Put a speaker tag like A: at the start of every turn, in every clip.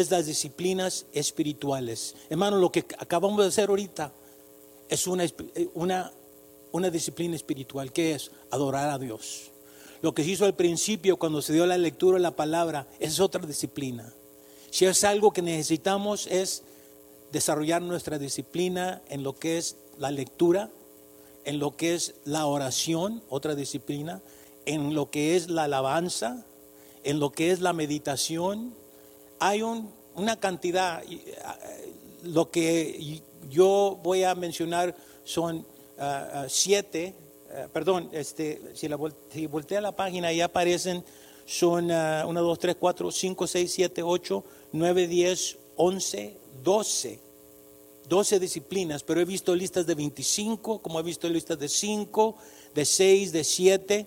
A: es las disciplinas espirituales. Hermano, lo que acabamos de hacer ahorita es una, una, una disciplina espiritual, que es adorar a Dios. Lo que se hizo al principio cuando se dio la lectura de la palabra es otra disciplina. Si es algo que necesitamos es desarrollar nuestra disciplina en lo que es la lectura, en lo que es la oración, otra disciplina, en lo que es la alabanza, en lo que es la meditación. Hay una cantidad, eh, lo que yo voy a mencionar son ah, ah, siete, perdón, este, si, la, si voltea la página ya aparecen, son 1, 2, 3, 4, 5, 6, 7, 8, 9, 10, 11, 12. 12 disciplinas, pero he visto listas de 25, como he visto listas de 5, de 6, de 7.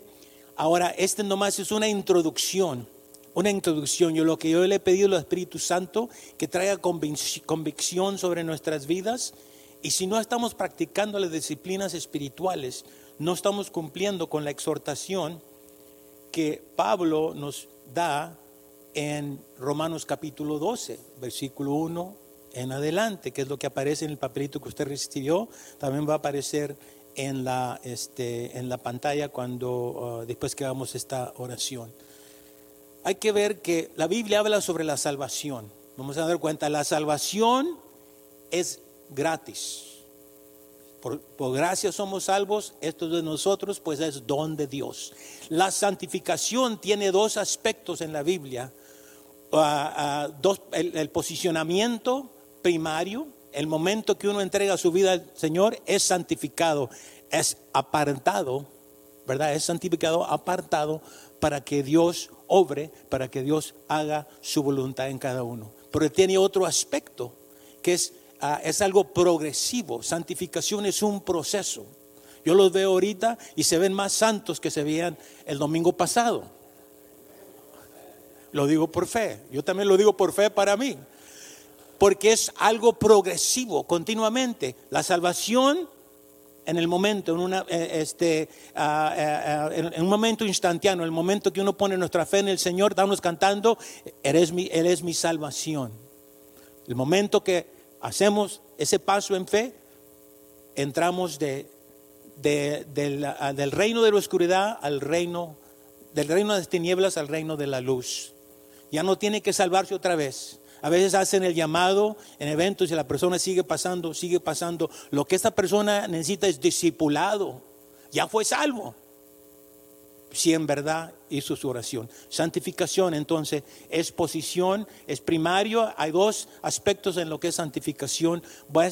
A: Ahora, este nomás es una introducción, una introducción. Yo lo que yo le he pedido al Espíritu Santo, que traiga convicción sobre nuestras vidas. Y si no estamos practicando las disciplinas espirituales, no estamos cumpliendo con la exhortación que Pablo nos da en Romanos capítulo 12, versículo 1 en adelante, que es lo que aparece en el papelito que usted recibió, también va a aparecer en la, este, en la pantalla cuando uh, después que hagamos esta oración. Hay que ver que la Biblia habla sobre la salvación. Vamos a dar cuenta, la salvación es gratis. Por, por, gracia somos salvos, esto de nosotros pues es don de Dios. La santificación tiene dos aspectos en la Biblia. Uh, uh, dos, el, posicionamiento primario, el momento que uno entrega su vida al Señor, es santificado, es apartado, ¿verdad? Es santificado, apartado para que Dios obre, para que Dios haga su voluntad en cada uno. Pero tiene otro aspecto, que es, ah, es algo progresivo. Santificación es un proceso. Yo los veo ahorita y se ven más santos que se veían el domingo pasado. Lo digo por fe. Yo también lo digo por fe para mí porque es algo progresivo continuamente. La salvación en el momento, en, una, eh, este, ah, ah, ah, en un momento instantáneo, en el momento que uno pone nuestra fe en el Señor, estamos cantando, eres mi, Él es mi salvación. El momento que hacemos ese paso en fe, entramos de, del, reino de la oscuridad al reino, del reino de las tinieblas al reino de la luz. Ya no tiene que salvarse otra vez. A veces hacen el llamado en eventos y la persona sigue pasando, sigue pasando. Lo que esta persona necesita es discipulado. Ya fue salvo. Si en verdad hizo su oración. Santificación entonces es posición, es primario. Hay dos aspectos en lo que es santificación.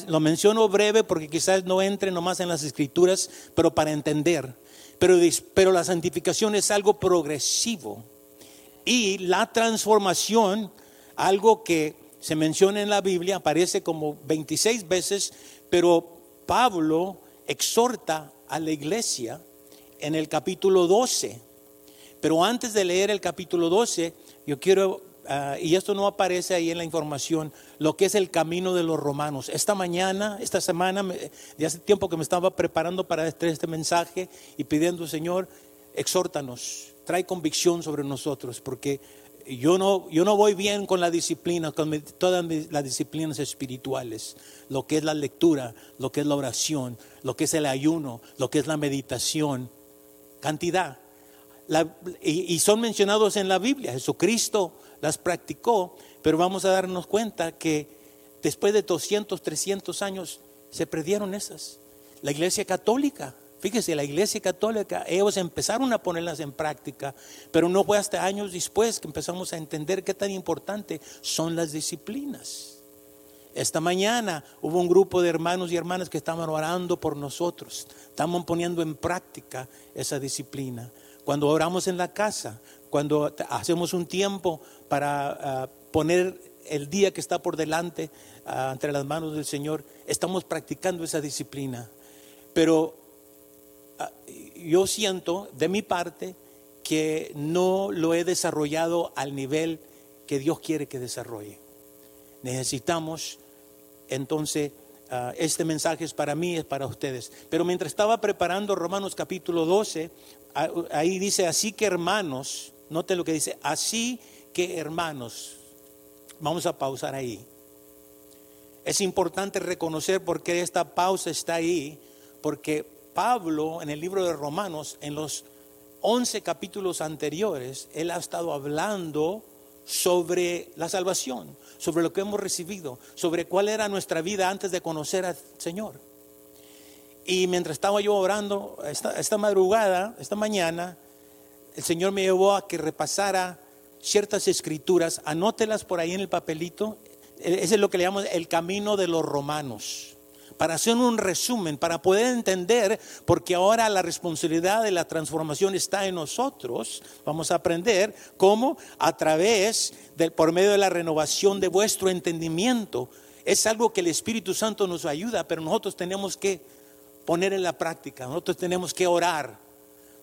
A: Lo menciono breve porque quizás no entre nomás en las escrituras, pero para entender. Pero, pero la santificación es algo progresivo. Y la transformación algo que se menciona en la Biblia, aparece como 26 veces, pero Pablo exhorta a la iglesia en el capítulo 12. Pero antes de leer el capítulo 12, yo quiero, ah, y esto no aparece ahí en la información, lo que es el camino de los romanos. Esta mañana, esta semana, de hace tiempo que me estaba preparando para este, este mensaje y pidiendo, Señor, exhórtanos, trae convicción sobre nosotros, porque yo no, yo no voy bien con la disciplina, con todas las disciplinas espirituales, lo que es la lectura, lo que es la oración, lo que es el ayuno, lo que es la meditación, cantidad. y, son mencionados en la Biblia, Jesucristo las practicó, pero vamos a darnos cuenta que después de 200, 300 años se perdieron esas. La iglesia católica Fíjese, la iglesia católica, ellos empezaron a ponerlas en práctica, pero no fue hasta años después que empezamos a entender qué tan importante son las disciplinas. Esta mañana hubo un grupo de hermanos y hermanas que estaban orando por nosotros, estaban poniendo en práctica esa disciplina. Cuando oramos en la casa, cuando hacemos un tiempo para ah, poner el día que está por delante ah, entre las manos del Señor, estamos practicando esa disciplina. Pero yo siento de mi parte que no lo he desarrollado al nivel que Dios quiere que desarrolle. Necesitamos entonces, ah, este mensaje es para mí, es para ustedes. Pero mientras estaba preparando Romanos capítulo 12, ah, ahí dice, así que hermanos, note lo que dice, así que hermanos, vamos a pausar ahí. Es importante reconocer por qué esta pausa está ahí, porque Pablo en el libro de Romanos, en los 11 capítulos anteriores, él ha estado hablando sobre la salvación, sobre lo que hemos recibido, sobre cuál era nuestra vida antes de conocer al Señor. Y mientras estaba yo orando esta, madrugada, esta mañana, el Señor me llevó a que repasara ciertas escrituras, anótelas por ahí en el papelito, ese es lo que le llamamos el camino de los romanos para hacer un resumen, para poder entender, porque ahora la responsabilidad de la transformación está en nosotros, vamos a aprender cómo a través del, por medio de la renovación de vuestro entendimiento, es algo que el Espíritu Santo nos ayuda, pero nosotros tenemos que poner en la práctica, nosotros tenemos que orar,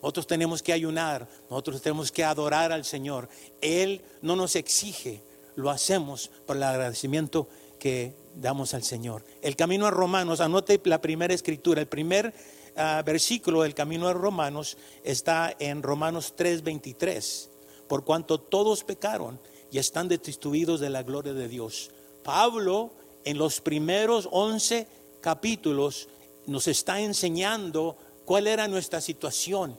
A: nosotros tenemos que ayunar, nosotros tenemos que adorar al Señor. Él no nos exige, lo hacemos por el agradecimiento que damos al Señor. El camino a Romanos, anote la primera escritura, el primer ah, versículo del camino a Romanos está en Romanos 3:23, por cuanto todos pecaron y están destituidos de la gloria de Dios. Pablo en los primeros 11 capítulos nos está enseñando cuál era nuestra situación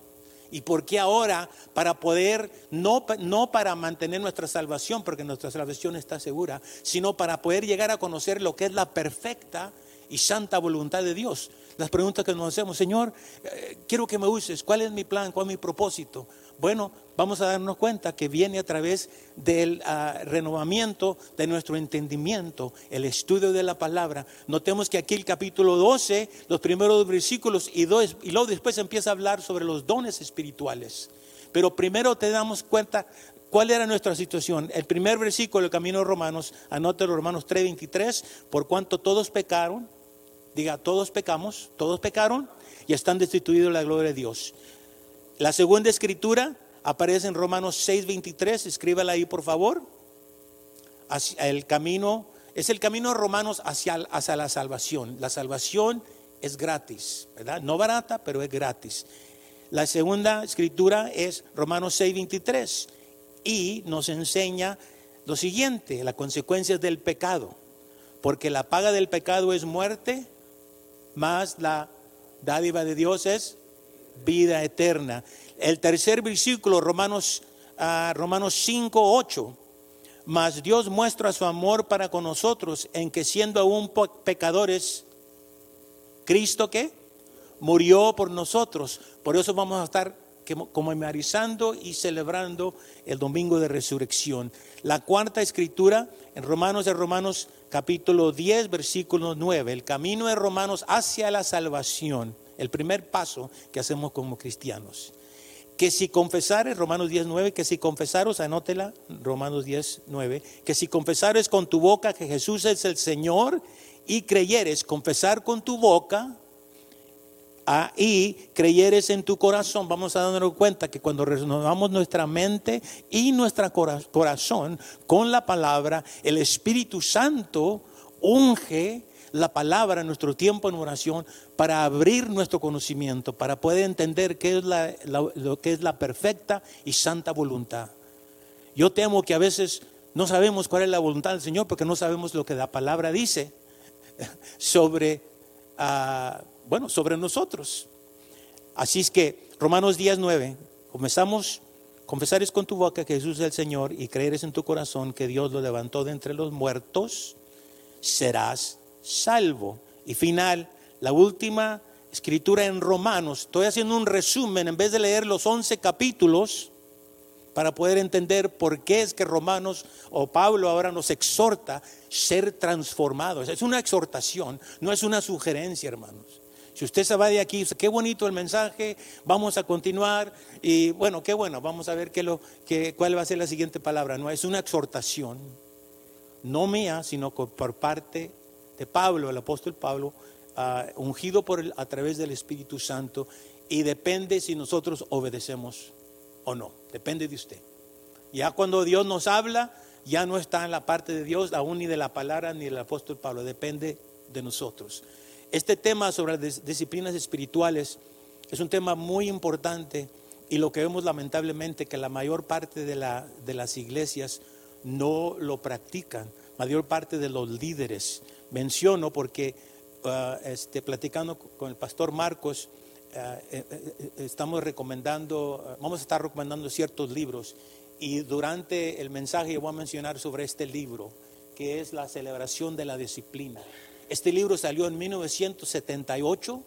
A: ¿Y por qué ahora? Para poder, no, no para mantener nuestra salvación, porque nuestra salvación está segura, sino para poder llegar a conocer lo que es la perfecta y santa voluntad de Dios. Las preguntas que nos hacemos, Señor, eh, quiero que me uses, ¿cuál es mi plan? ¿Cuál es mi propósito? Bueno, vamos a darnos cuenta que viene a través del ah, renovamiento de nuestro entendimiento, el estudio de la palabra. Notemos que aquí el capítulo 12, los primeros versículos y, dos, y luego después empieza a hablar sobre los dones espirituales. Pero primero te damos cuenta cuál era nuestra situación. El primer versículo del camino de Romanos, los Romanos 3:23, por cuanto todos pecaron, diga, todos pecamos, todos pecaron y están destituidos de la gloria de Dios. La segunda escritura aparece en Romanos 6:23, escríbala ahí por favor. el camino, es el camino de Romanos hacia, hacia la salvación. La salvación es gratis, ¿verdad? No barata, pero es gratis. La segunda escritura es Romanos 6:23 y nos enseña lo siguiente, las consecuencias del pecado. Porque la paga del pecado es muerte, más la dádiva de Dios es vida eterna. El tercer versículo, Romanos, uh, Romanos 5, 8. Mas Dios muestra su amor para con nosotros en que siendo aún pecadores, Cristo que murió por nosotros. Por eso vamos a estar conmemorizando y celebrando el domingo de resurrección. La cuarta escritura en Romanos de Romanos capítulo 10 versículo 9, el camino de Romanos hacia la salvación el primer paso que hacemos como cristianos. Que si confesares, Romanos 10, 9, que si confesaros, anótela, Romanos 10, 9, que si confesares con tu boca que Jesús es el Señor y creyeres, confesar con tu boca ah, y creyeres en tu corazón, vamos a darnos cuenta que cuando renovamos nuestra mente y nuestro corazón con la palabra, el Espíritu Santo unge la palabra nuestro tiempo en oración para abrir nuestro conocimiento, para poder entender qué es lo que es la perfecta y santa voluntad. Yo temo que a veces no sabemos cuál es la voluntad del Señor porque no sabemos lo que la palabra dice sobre, ah, bueno, sobre nosotros. Así es que Romanos 10, 9, comenzamos, confesares con tu boca que Jesús es el Señor y creeres en tu corazón que Dios lo levantó de entre los muertos, serás salvo. Y final, la última escritura en Romanos. Estoy haciendo un resumen en vez de leer los 11 capítulos para poder entender por qué es que Romanos o Pablo ahora nos exhorta ser transformados. Es una exhortación, no es una sugerencia, hermanos. Si usted se va de aquí, qué bonito el mensaje, vamos a continuar y bueno, qué bueno, vamos a ver qué lo, qué, cuál va a ser la siguiente palabra. No, es una exhortación, no mía, sino por parte de Pablo, el apóstol Pablo, ah, ungido por a través del Espíritu Santo, y depende si nosotros obedecemos o no, depende de usted. Ya cuando Dios nos habla, ya no está en la parte de Dios, aún ni de la palabra ni del apóstol Pablo, depende de nosotros. Este tema sobre las disciplinas espirituales es un tema muy importante y lo que vemos lamentablemente que la mayor parte de, la, de las iglesias no lo practican. Mayor parte de los líderes. Menciono porque uh, este, platicando con el pastor Marcos, uh, eh, eh, estamos recomendando, uh, vamos a estar recomendando ciertos libros y durante el mensaje voy a mencionar sobre este libro, que es la celebración de la disciplina. Este libro salió en 1978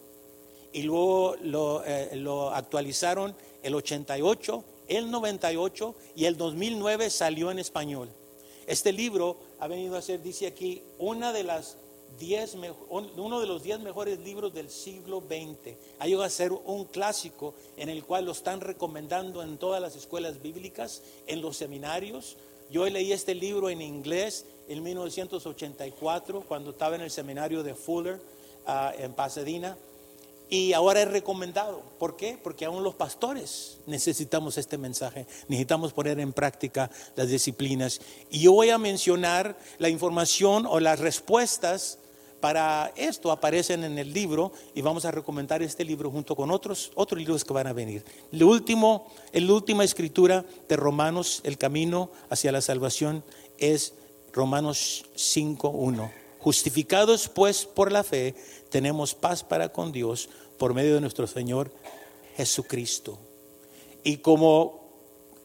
A: y luego lo, eh, lo actualizaron el 88, el 98 y el 2009 salió en español. Este libro ha venido a ser, dice aquí, una de las diez, uno de los 10 mejores libros del siglo XX. Ha llegado a ser un clásico en el cual lo están recomendando en todas las escuelas bíblicas, en los seminarios. Yo leí este libro en inglés en 1984, cuando estaba en el seminario de Fuller, uh, en Pasadena. Y ahora es recomendado. ¿Por qué? Porque aún los pastores necesitamos este mensaje. Necesitamos poner en práctica las disciplinas. Y yo voy a mencionar la información o las respuestas para esto aparecen en el libro y vamos a recomendar este libro junto con otros, otros libros que van a venir. Lo último, la última escritura de Romanos, el camino hacia la salvación, es Romanos 5.1. Justificados pues por la fe, tenemos paz para con Dios por medio de nuestro Señor Jesucristo. Y como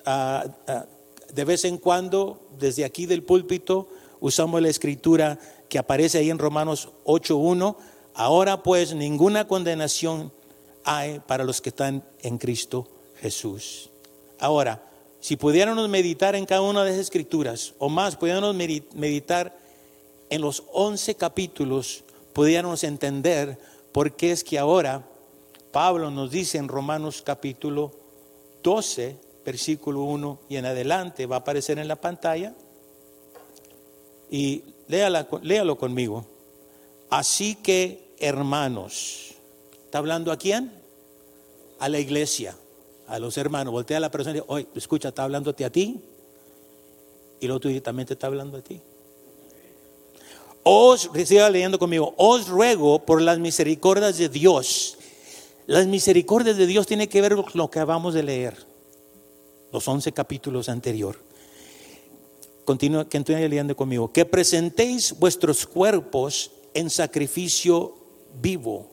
A: ah, ah, de vez en cuando, desde aquí del púlpito, usamos la escritura que aparece ahí en Romanos 8.1, ahora pues ninguna condenación hay para los que están en Cristo Jesús. Ahora, si pudiéramos meditar en cada una de esas escrituras, o más, pudiéramos meditar en los 11 capítulos, pudiéramos entender por qué es que ahora Pablo nos dice en Romanos capítulo 12, versículo 1 y en adelante, va a aparecer en la pantalla, y léalo conmigo. Así que, hermanos, ¿está hablando a quién? A la iglesia, a los hermanos. Voltea a la persona y dice, oye, escucha, está hablándote a ti. Y el otro también te está hablando a ti. Os, siga leyendo conmigo, os ruego por las misericordias de Dios. Las misericordias de Dios tienen que ver con lo que acabamos de leer, los once capítulos anteriores continúa, que leyendo conmigo, que presentéis vuestros cuerpos en sacrificio vivo,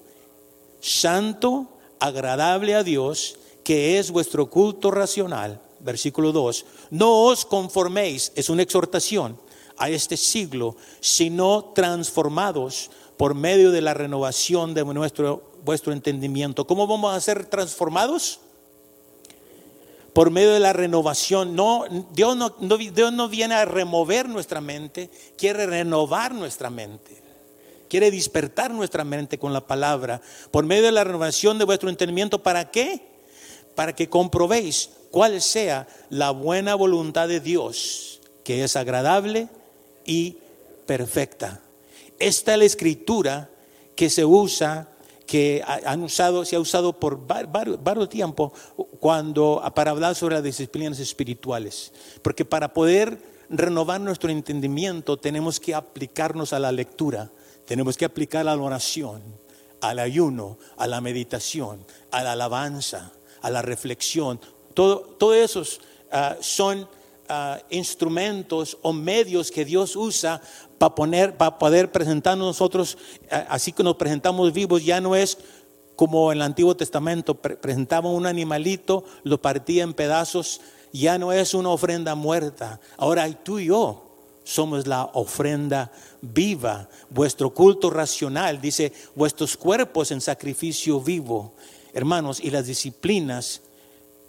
A: santo, agradable a Dios, que es vuestro culto racional. Versículo 2, no os conforméis, es una exhortación a este siglo, sino transformados por medio de la renovación de nuestro, vuestro entendimiento. ¿Cómo vamos a ser transformados? por medio de la renovación. No, Dios no, Dios no viene a remover nuestra mente, quiere renovar nuestra mente. Quiere despertar nuestra mente con la palabra. Por medio de la renovación de vuestro entendimiento, ¿para qué? Para que comprobéis cuál sea la buena voluntad de Dios, que es agradable y perfecta. Esta es la escritura que se usa que han usado, se ha usado por varios, tiempos cuando, para hablar sobre las disciplinas espirituales. Porque para poder renovar nuestro entendimiento tenemos que aplicarnos a la lectura, tenemos que aplicar a la oración, al ayuno, a la meditación, a la alabanza, a la reflexión. Todo, todos esos ah, son ah, instrumentos o medios que Dios usa para, poner, para poder presentarnos nosotros, así que nos presentamos vivos, ya no es como en el Antiguo Testamento, presentaba un animalito, lo partía en pedazos, ya no es una ofrenda muerta, ahora tú y yo somos la ofrenda viva, vuestro culto racional, dice, vuestros cuerpos en sacrificio vivo. Hermanos, y las disciplinas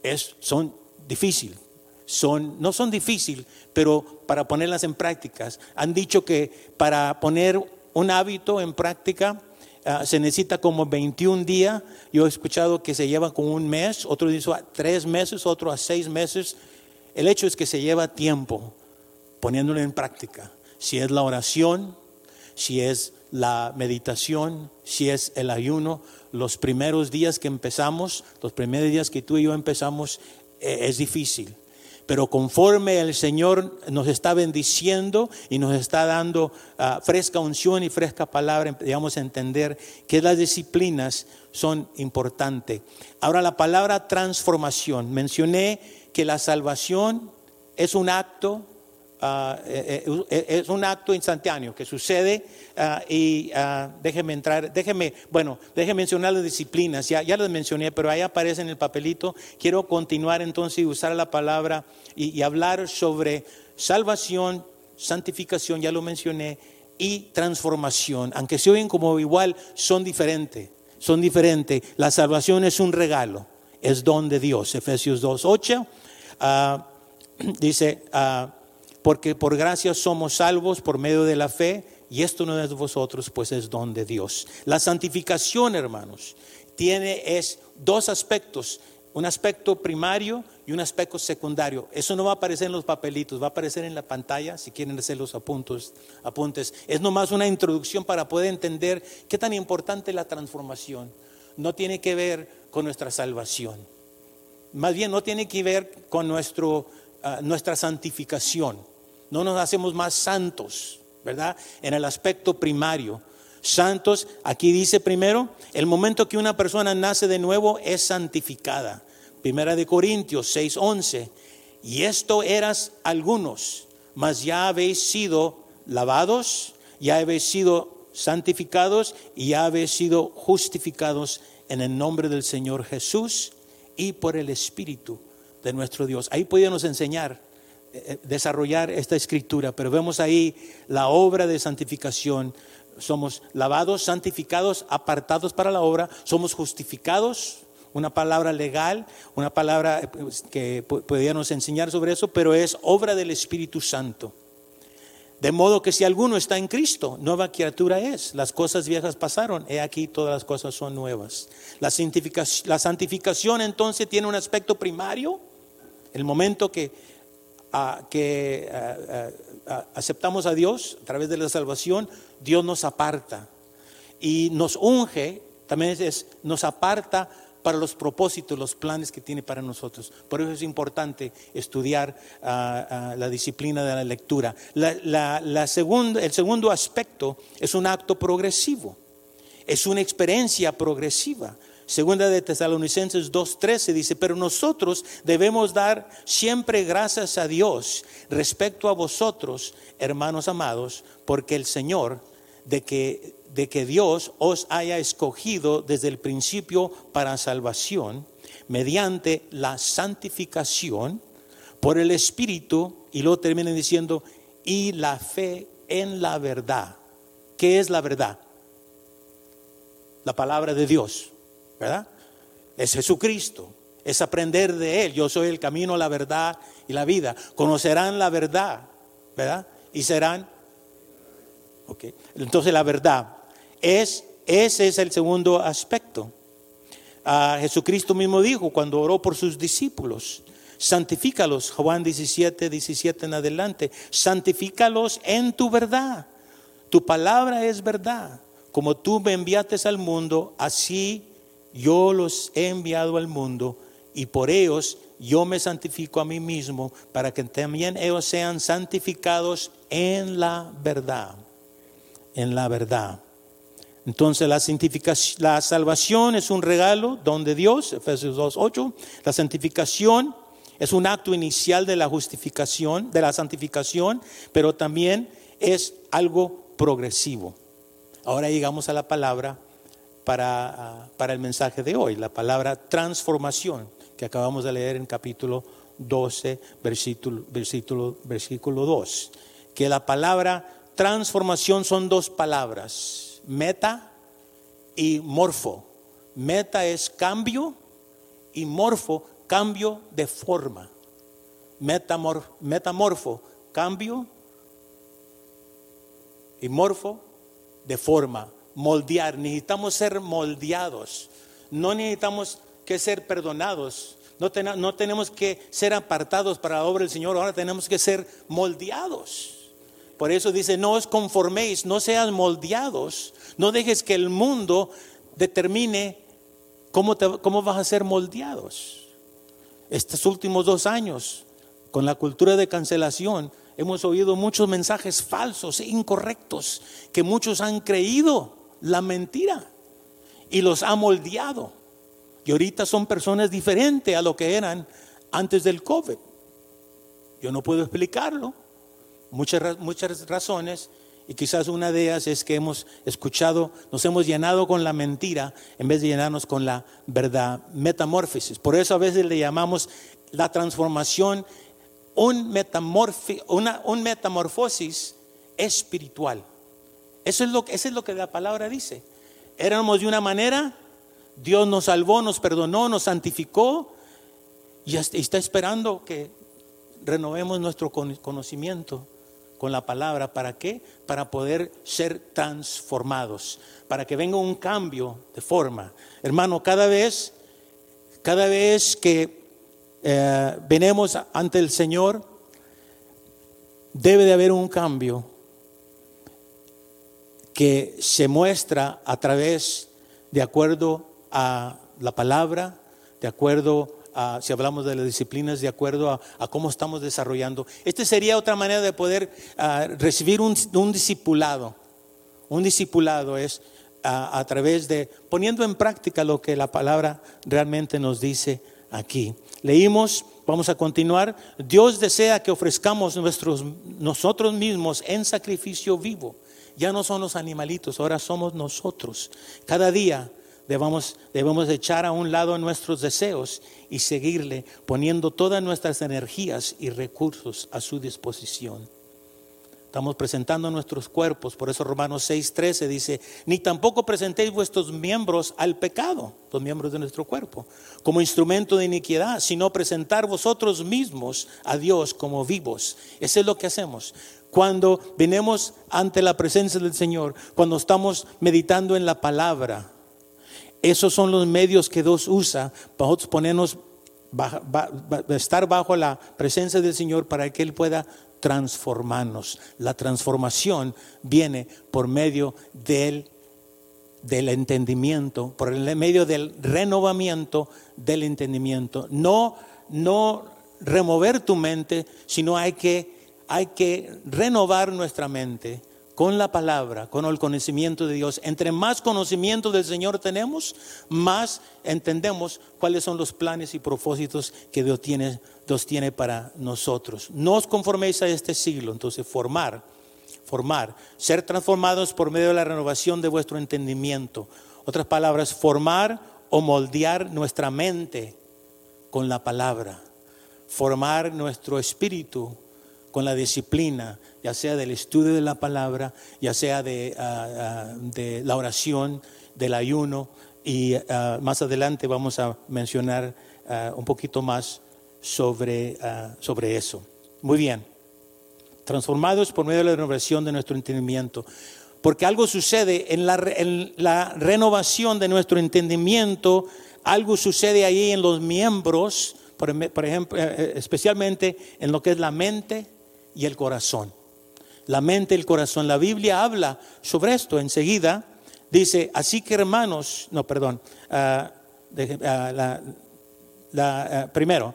A: es, son difíciles son, no son difíciles, pero para ponerlas en prácticas. Han dicho que para poner un hábito en práctica ah, se necesita como 21 días. Yo he escuchado que se lleva como un mes, otro dice a tres meses, otro a seis meses. El hecho es que se lleva tiempo poniéndolo en práctica. Si es la oración, si es la meditación, si es el ayuno, los primeros días que empezamos, los primeros días que tú y yo empezamos, eh, es difícil pero conforme el Señor nos está bendiciendo y nos está dando ah, fresca unción y fresca palabra, digamos entender que las disciplinas son importantes. Ahora la palabra transformación. Mencioné que la salvación es un acto ah, eh, eh, es un acto instantáneo que sucede ah, y ah, déjeme entrar, déjeme, bueno, déjeme mencionar las disciplinas, ya, ya las mencioné, pero ahí aparece en el papelito. Quiero continuar entonces y usar la palabra y, y hablar sobre salvación, santificación, ya lo mencioné, y transformación, aunque se oyen como igual, son diferentes, son diferentes. La salvación es un regalo, es don de Dios, Efesios 2, 8. dice, porque por gracia somos salvos por medio de la fe, y esto no es de vosotros, pues es don de Dios. La santificación, hermanos, tiene es dos aspectos, un aspecto primario y un aspecto secundario. Eso no va a aparecer en los papelitos, va a aparecer en la pantalla si quieren hacer los apuntes. Es nomás una introducción para poder entender qué tan importante la transformación. No tiene que ver con nuestra salvación. Más bien no tiene que ver con nuestro, ah, nuestra santificación. No nos hacemos más santos, ¿verdad? En el aspecto primario. Santos, aquí dice primero, el momento que una persona nace de nuevo es santificada. Primera de Corintios 6:11. Y esto eras algunos, mas ya habéis sido lavados, ya habéis sido santificados y ya habéis sido justificados en el nombre del Señor Jesús y por el Espíritu de nuestro Dios. Ahí podíamos enseñar, desarrollar esta escritura, pero vemos ahí la obra de santificación. Somos lavados, santificados, apartados para la obra, somos justificados, una palabra legal, una palabra eh, pues, que podíamos enseñar sobre eso, pero es obra del Espíritu Santo. De modo que si alguno está en Cristo, nueva criatura es. Las cosas viejas pasaron, he aquí todas las cosas son nuevas. La santificación, la santificación entonces tiene un aspecto primario, el momento que, que aceptamos a Dios a través de la salvación, Dios nos aparta y nos unge, también es, nos aparta para los propósitos, los planes que tiene para nosotros. Por eso es importante estudiar ah, ah, la disciplina de la lectura. La, el segundo aspecto es un acto progresivo, es una experiencia progresiva. Segunda de Tesalonicenses 2.13 dice, pero nosotros debemos dar siempre gracias a Dios respecto a vosotros, hermanos amados, porque el Señor, de que de que Dios os haya escogido desde el principio para salvación, mediante la santificación por el Espíritu, y luego termina diciendo, y la fe en la verdad. ¿Qué es la verdad? La palabra de Dios, ¿verdad? Es Jesucristo, es aprender de Él. Yo soy el camino, la verdad y la vida. Conocerán la verdad, ¿verdad? Y serán Okay. Entonces la verdad. Es, ese es el segundo aspecto. Ah, Jesucristo mismo dijo cuando oró por sus discípulos, santifícalos, Juan 17, 17 en adelante, santifícalos en tu verdad. Tu palabra es verdad. Como tú me enviaste al mundo, así yo los he enviado al mundo y por ellos yo me santifico a mí mismo para que también ellos sean santificados en la verdad. En la verdad. Entonces la, la salvación es un regalo, don de Dios, Efesios 2.8. La santificación es un acto inicial de la justificación, de la santificación, pero también es algo progresivo. Ahora llegamos a la palabra para, ah, para el mensaje de hoy, la palabra transformación, que acabamos de leer en capítulo 12, versículo, versículo, versículo 2. Que la palabra transformación son dos palabras meta y morfo. Meta es cambio y morfo, cambio de forma. metamorfo, cambio y morfo de forma. Moldear, necesitamos ser moldeados. No necesitamos que ser perdonados. No, no tenemos que ser apartados para la obra del Señor. Ahora tenemos que ser moldeados. Por eso dice, no os conforméis, no sean moldeados, no dejes que el mundo determine cómo, cómo vas a ser moldeados. Estos últimos dos años, con la cultura de cancelación, hemos oído muchos mensajes falsos e incorrectos que muchos han creído la mentira y los ha moldeado. Y ahorita son personas diferentes a lo que eran antes del COVID. Yo no puedo explicarlo muchas, muchas razones y quizás una de ellas es que hemos escuchado, nos hemos llenado con la mentira en vez de llenarnos con la verdad, metamorfosis. Por eso a veces le llamamos la transformación un, una, un metamorfosis espiritual. Eso es, lo, es lo que la palabra dice. Éramos de una manera, Dios nos salvó, nos perdonó, nos santificó y está esperando que renovemos nuestro conocimiento con la palabra. ¿Para qué? Para poder ser transformados, para que venga un cambio de forma. Hermano, cada vez, cada vez que eh, venemos ante el Señor, debe de haber un cambio que se muestra a través, de acuerdo a la palabra, de acuerdo si hablamos de las disciplinas, de acuerdo a, cómo estamos desarrollando. Esta sería otra manera de poder ah, recibir un, discipulado. Un discipulado es a través de poniendo en práctica lo que la palabra realmente nos dice aquí. Leímos, vamos a continuar. Dios desea que ofrezcamos nuestros, nosotros mismos en sacrificio vivo. Ya no son los animalitos, ahora somos nosotros. Cada día debemos, debemos echar a un lado nuestros deseos y seguirle poniendo todas nuestras energías y recursos a su disposición. Estamos presentando nuestros cuerpos, por eso Romanos 6:13 dice, ni tampoco presentéis vuestros miembros al pecado, los miembros de nuestro cuerpo, como instrumento de iniquidad, sino presentar vosotros mismos a Dios como vivos. Eso es lo que hacemos. Cuando venimos ante la presencia del Señor, cuando estamos meditando en la palabra, esos son los medios que Dios usa para ponernos, estar bajo la presencia del Señor para que Él pueda transformarnos. La transformación viene por medio del, del entendimiento, por el medio del renovamiento del entendimiento. No, no remover tu mente, sino hay que, hay que renovar nuestra mente con la palabra, con el conocimiento de Dios. Entre más conocimiento del Señor tenemos, más entendemos cuáles son los planes y propósitos que Dios tiene, para nosotros. No os conforméis a este siglo, entonces formar, formar, ser transformados por medio de la renovación de vuestro entendimiento. Otras palabras, formar o moldear nuestra mente con la palabra, formar nuestro espíritu con la disciplina, ya sea del estudio de la palabra, ya sea de, ah, ah, la oración, del ayuno, y ah, más adelante vamos a mencionar un poquito más sobre, sobre eso. Muy bien, transformados por medio de la renovación de nuestro entendimiento. Porque algo sucede en la, en la renovación de nuestro entendimiento, algo sucede ahí en los miembros, por, por ejemplo, eh, eh, especialmente en lo que es la mente, y el corazón. La mente el corazón. La Biblia habla sobre esto enseguida. Dice, así que hermanos, no, perdón, ah, ah, ah, primero,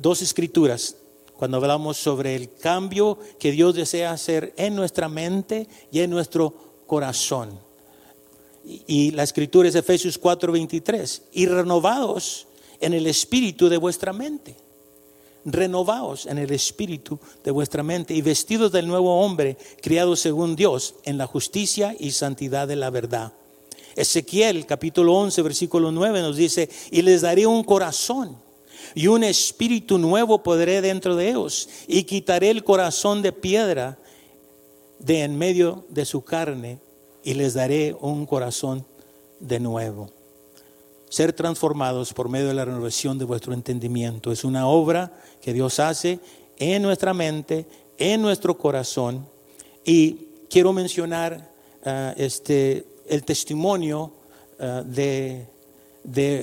A: dos escrituras, cuando hablamos sobre el cambio que Dios desea hacer en nuestra mente y en nuestro corazón. Y, y la escritura es Efesios 4:23, y renovados en el espíritu de vuestra mente renovaos en el espíritu de vuestra mente y vestidos del nuevo hombre, criado según Dios, en la justicia y santidad de la verdad. Ezequiel capítulo 11, versículo 9 nos dice, y les daré un corazón y un espíritu nuevo podré dentro de ellos, y quitaré el corazón de piedra de en medio de su carne, y les daré un corazón de nuevo ser transformados por medio de la renovación de vuestro entendimiento. Es una obra que Dios hace en nuestra mente, en nuestro corazón. Y quiero mencionar ah, este, el testimonio ah, de,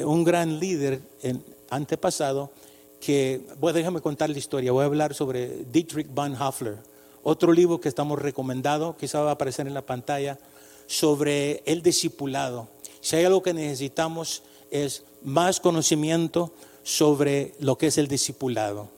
A: un gran líder en, antepasado que, bueno, déjame contar la historia, voy a hablar sobre Dietrich Bonhoeffer, otro libro que estamos recomendando, quizá va a aparecer en la pantalla, sobre el discipulado. Si hay algo que necesitamos es más conocimiento sobre lo que es el discipulado.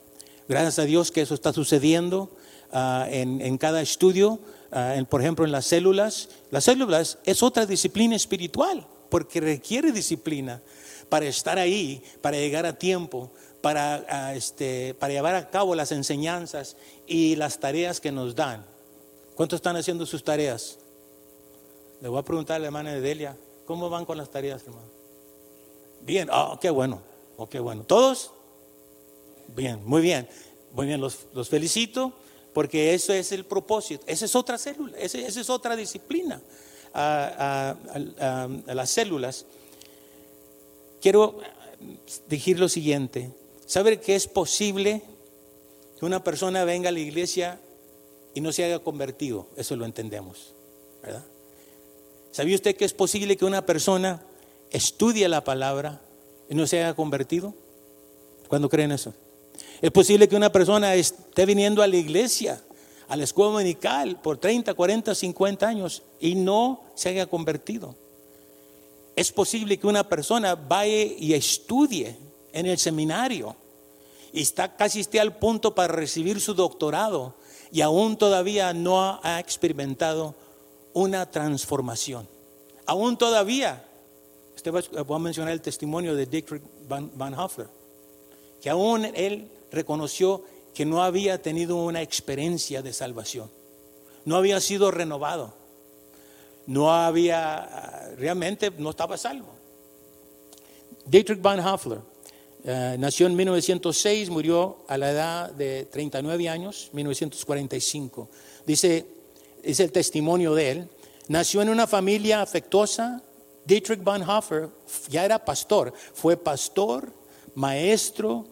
A: Gracias a Dios que eso está sucediendo ah, en, cada estudio, ah, por ejemplo en las células. Las células es otra disciplina espiritual porque requiere disciplina para estar ahí, para llegar a tiempo, para, ah, este, para llevar a cabo las enseñanzas y las tareas que nos dan. ¿Cuántos están haciendo sus tareas? Le voy a preguntar a la hermana de Delia, ¿cómo van con las tareas, hermano? Bien, oh, qué bueno, oh, qué bueno. ¿Todos? Bien, muy bien. Muy bien, los, felicito porque eso es el propósito. Esa es otra célula, esa, es otra disciplina a, las células. Quiero decir lo siguiente, ¿sabe que es posible que una persona venga a la iglesia y no se haya convertido? Eso lo entendemos, ¿verdad? ¿Sabía usted que es posible que una persona estudie la palabra y no se haya convertido? ¿Cuándo creen eso? Es posible que una persona esté viniendo a la iglesia, a la escuela dominical, por 30, 40, 50 años y no se haya convertido. Es posible que una persona vaya y estudie en el seminario y está casi esté al punto para recibir su doctorado y aún todavía no ha experimentado una transformación. Aún todavía, usted va, a mencionar el testimonio de Dietrich Van, Van Hoffler, que aún él reconoció que no había tenido una experiencia de salvación, no había sido renovado, no había, realmente no estaba salvo. Dietrich Van Hoffler eh, nació en 1906, murió a la edad de 39 años, 1945. Dice, es el testimonio de él. Nació en una familia afectuosa. Dietrich Van Hoffler ya era pastor, fue pastor, maestro,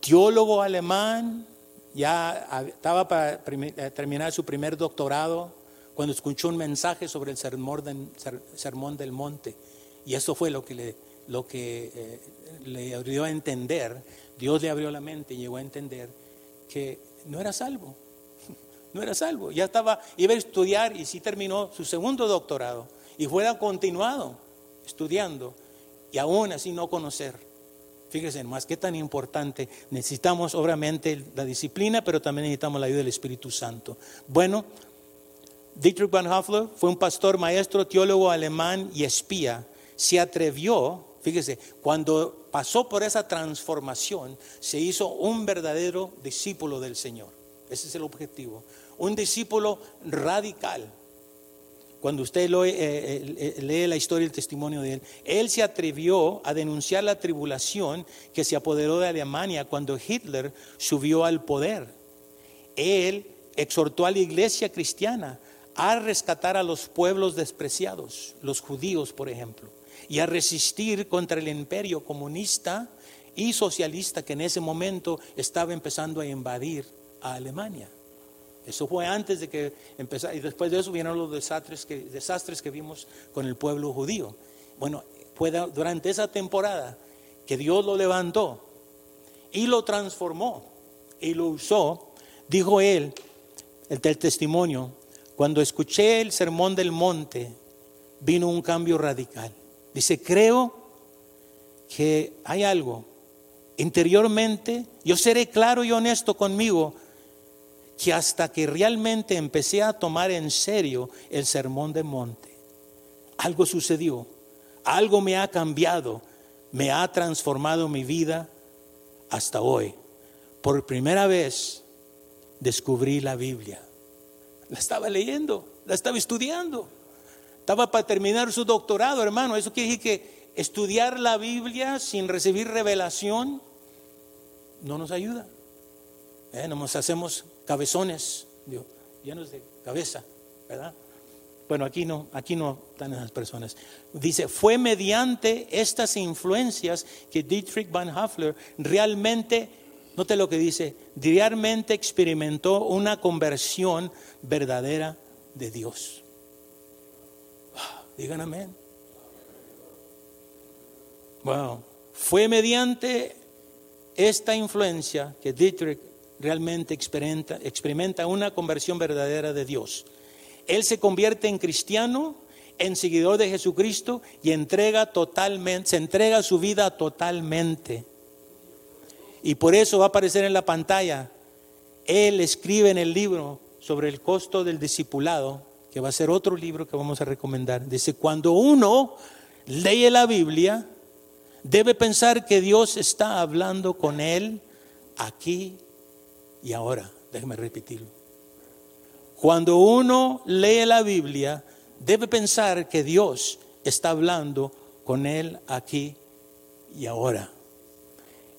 A: teólogo alemán, ya estaba para eh, terminar su primer doctorado cuando escuchó un mensaje sobre el sermón del, monte. Y eso fue lo que le, lo que, eh, le abrió a entender, Dios le abrió la mente y llegó a entender que no era salvo, no era salvo. Ya estaba, iba a estudiar y sí terminó su segundo doctorado y fue continuado estudiando y aún así no conocer Fíjense más, qué tan importante. Necesitamos obviamente la disciplina, pero también necesitamos la ayuda del Espíritu Santo. Bueno, Dietrich Van Hoffler fue un pastor, maestro, teólogo alemán y espía. Se atrevió, fíjese, cuando pasó por esa transformación, se hizo un verdadero discípulo del Señor. Ese es el objetivo. Un discípulo radical cuando usted eh, eh, eh, lee la historia y el testimonio de él, él se atrevió a denunciar la tribulación que se apoderó de Alemania cuando Hitler subió al poder. Él exhortó a la iglesia cristiana a rescatar a los pueblos despreciados, los judíos, por ejemplo, y a resistir contra el imperio comunista y socialista que en ese momento estaba empezando a invadir a Alemania. Eso fue antes de que empezara, y después de eso vinieron los desastres que, desastres que vimos con el pueblo judío. Bueno, durante esa temporada que Dios lo levantó y lo transformó y lo usó, dijo él, el del testimonio, cuando escuché el sermón del monte, vino un cambio radical. Dice, creo que hay algo. Interiormente, yo seré claro y honesto conmigo que hasta que realmente empecé a tomar en serio el sermón de monte, algo sucedió, algo me ha cambiado, me ha transformado mi vida hasta hoy. Por primera vez descubrí la Biblia. La estaba leyendo, la estaba estudiando. Estaba para terminar su doctorado, hermano. Eso quiere decir que estudiar la Biblia sin recibir revelación no nos ayuda. ¿Eh? Nos hacemos cabezones, llenos de cabeza, ¿verdad? Bueno, aquí no, aquí no están esas personas. Dice, fue mediante estas influencias que Dietrich Van Hoffler realmente, note lo que dice, realmente experimentó una conversión verdadera de Dios. Ah, digan amén. Wow. Fue mediante esta influencia que Dietrich realmente experimenta, una conversión verdadera de Dios. Él se convierte en cristiano, en seguidor de Jesucristo y entrega totalmente, se entrega su vida totalmente. Y por eso va a aparecer en la pantalla. Él escribe en el libro sobre el costo del discipulado, que va a ser otro libro que vamos a recomendar. Dice, cuando uno lee la Biblia, debe pensar que Dios está hablando con él aquí y ahora. Déjeme repetirlo. Cuando uno lee la Biblia, debe pensar que Dios está hablando con él aquí y ahora.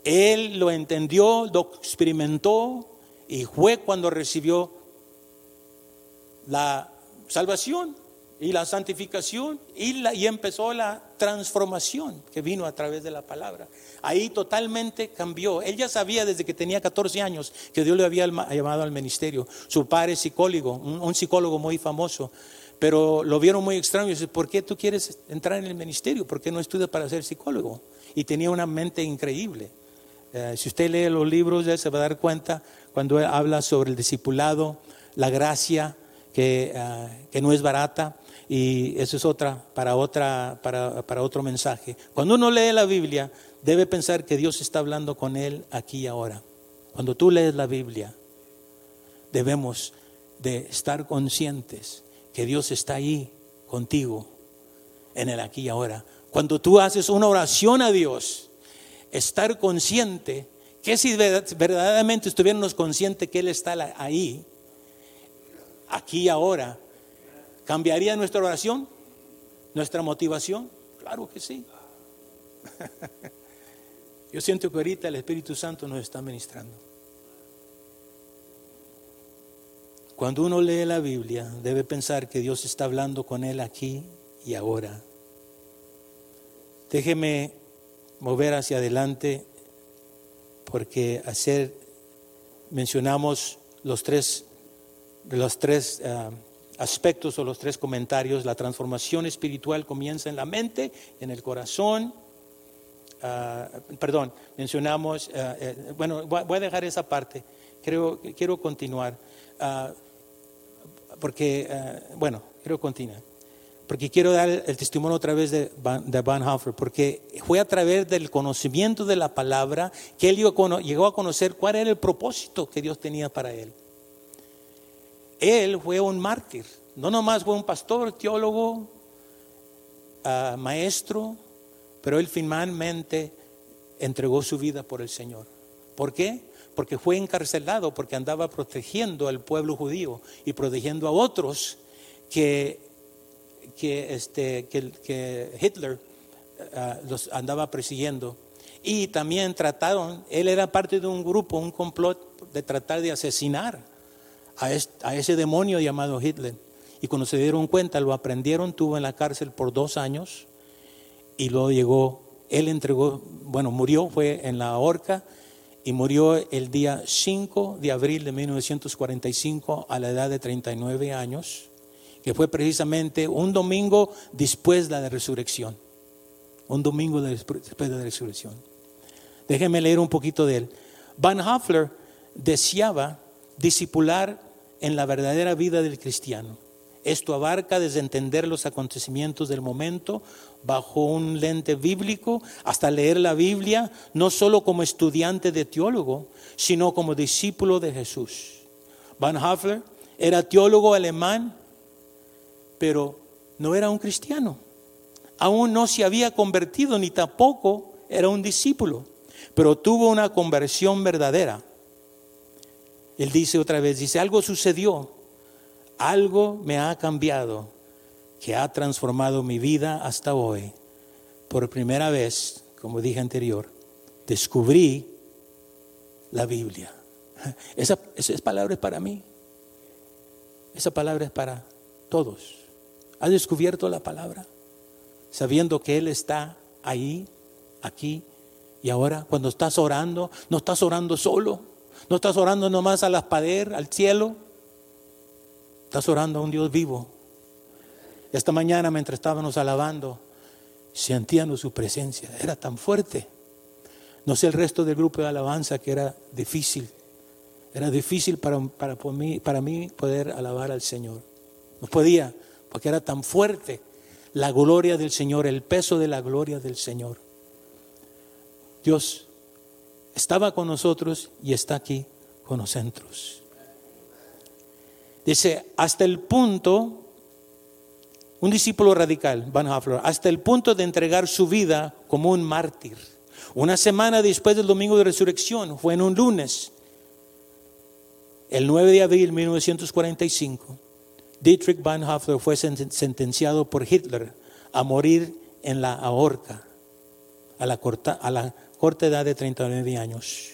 A: Él lo entendió, lo experimentó y fue cuando recibió la salvación y la santificación y, la, y empezó la transformación que vino a través de la palabra. Ahí totalmente cambió. Él ya sabía desde que tenía 14 años que Dios le había llamado al ministerio. Su padre es psicólogo, un, psicólogo muy famoso, pero lo vieron muy extraño. Dice, ¿por qué tú quieres entrar en el ministerio? ¿Por qué no estudias para ser psicólogo? Y tenía una mente increíble. Eh, si usted lee los libros, ya se va a dar cuenta cuando habla sobre el discipulado, la gracia, que, ah, que no es barata y eso es otra para otra para, para, otro mensaje. Cuando uno lee la Biblia, debe pensar que Dios está hablando con él aquí y ahora. Cuando tú lees la Biblia, debemos de estar conscientes que Dios está ahí contigo en el aquí y ahora. Cuando tú haces una oración a Dios, estar consciente que si verdaderamente estuviéramos conscientes que Él está ahí, aquí y ahora, ¿Cambiaría nuestra oración? ¿Nuestra motivación? Claro que sí. Yo siento que ahorita el Espíritu Santo nos está ministrando. Cuando uno lee la Biblia, debe pensar que Dios está hablando con él aquí y ahora. Déjeme mover hacia adelante porque hacer mencionamos los tres los tres ah, aspectos o los tres comentarios. La transformación espiritual comienza en la mente, en el corazón. Ah, perdón, mencionamos, ah, eh, bueno, voy a dejar esa parte. Creo, quiero continuar. Ah, porque, bueno, quiero continuar. Porque quiero dar el testimonio otra vez de Van, de porque fue a través del conocimiento de la palabra que él llegó a conocer cuál era el propósito que Dios tenía para él él fue un mártir. No nomás fue un pastor, teólogo, ah, maestro, pero él finalmente entregó su vida por el Señor. ¿Por qué? Porque fue encarcelado, porque andaba protegiendo al pueblo judío y protegiendo a otros que, que, este, Hitler ah, los andaba persiguiendo. Y también trataron, él era parte de un grupo, un complot de tratar de asesinar a, ese demonio llamado Hitler. Y cuando se dieron cuenta, lo aprendieron, tuvo en la cárcel por dos años y luego llegó, él entregó, bueno, murió, fue en la horca y murió el día 5 de abril de 1945 a la edad de 39 años, que fue precisamente un domingo después de la resurrección. Un domingo después de la resurrección. Déjenme leer un poquito de él. Van Hoffler deseaba discipular en la verdadera vida del cristiano. Esto abarca desde entender los acontecimientos del momento bajo un lente bíblico hasta leer la Biblia no solo como estudiante de teólogo, sino como discípulo de Jesús. Van Hafler era teólogo alemán, pero no era un cristiano. Aún no se había convertido ni tampoco era un discípulo, pero tuvo una conversión verdadera. Él dice otra vez, dice, algo sucedió, algo me ha cambiado, que ha transformado mi vida hasta hoy. Por primera vez, como dije anterior, descubrí la Biblia. Esa, esa palabra es para mí. Esa palabra es para todos. ¿Has descubierto la palabra? Sabiendo que Él está ahí, aquí y ahora. Cuando estás orando, no estás orando solo. No estás orando nomás a las pader, al cielo. Estás orando a un Dios vivo. Esta mañana mientras estábamos alabando, sentíamos su presencia. Era tan fuerte. No sé el resto del grupo de alabanza que era difícil. Era difícil para, para, para mí poder alabar al Señor. No podía, porque era tan fuerte la gloria del Señor, el peso de la gloria del Señor. Dios estaba con nosotros y está aquí con nosotros. Dice, hasta el punto un discípulo radical, Van Hoffler, hasta el punto de entregar su vida como un mártir. Una semana después del domingo de resurrección, fue en un lunes, el 9 de abril de 1945, Dietrich Van Hoffler fue sentenciado por Hitler a morir en la ahorca a la corta, a la corta edad de 39 años.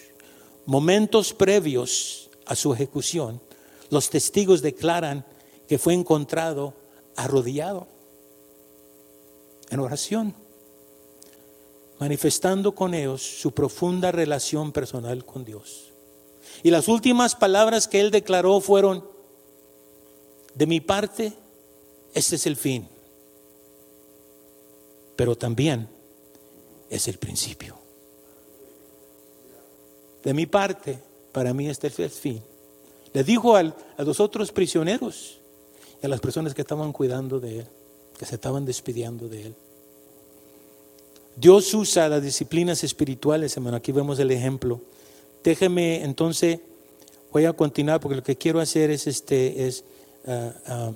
A: Momentos previos a su ejecución, los testigos declaran que fue encontrado arrodillado en oración, manifestando con ellos su profunda relación personal con Dios. Y las últimas palabras que él declaró fueron, de mi parte, este es el fin, pero también es el principio. De mi parte, para mí este es el fin. Le dijo a los otros prisioneros y a las personas que estaban cuidando de él, que se estaban despidiendo de él. Dios usa las disciplinas espirituales, hermano. Aquí vemos el ejemplo. Déjeme entonces, voy a continuar porque lo que quiero hacer es este, es, ah, ah,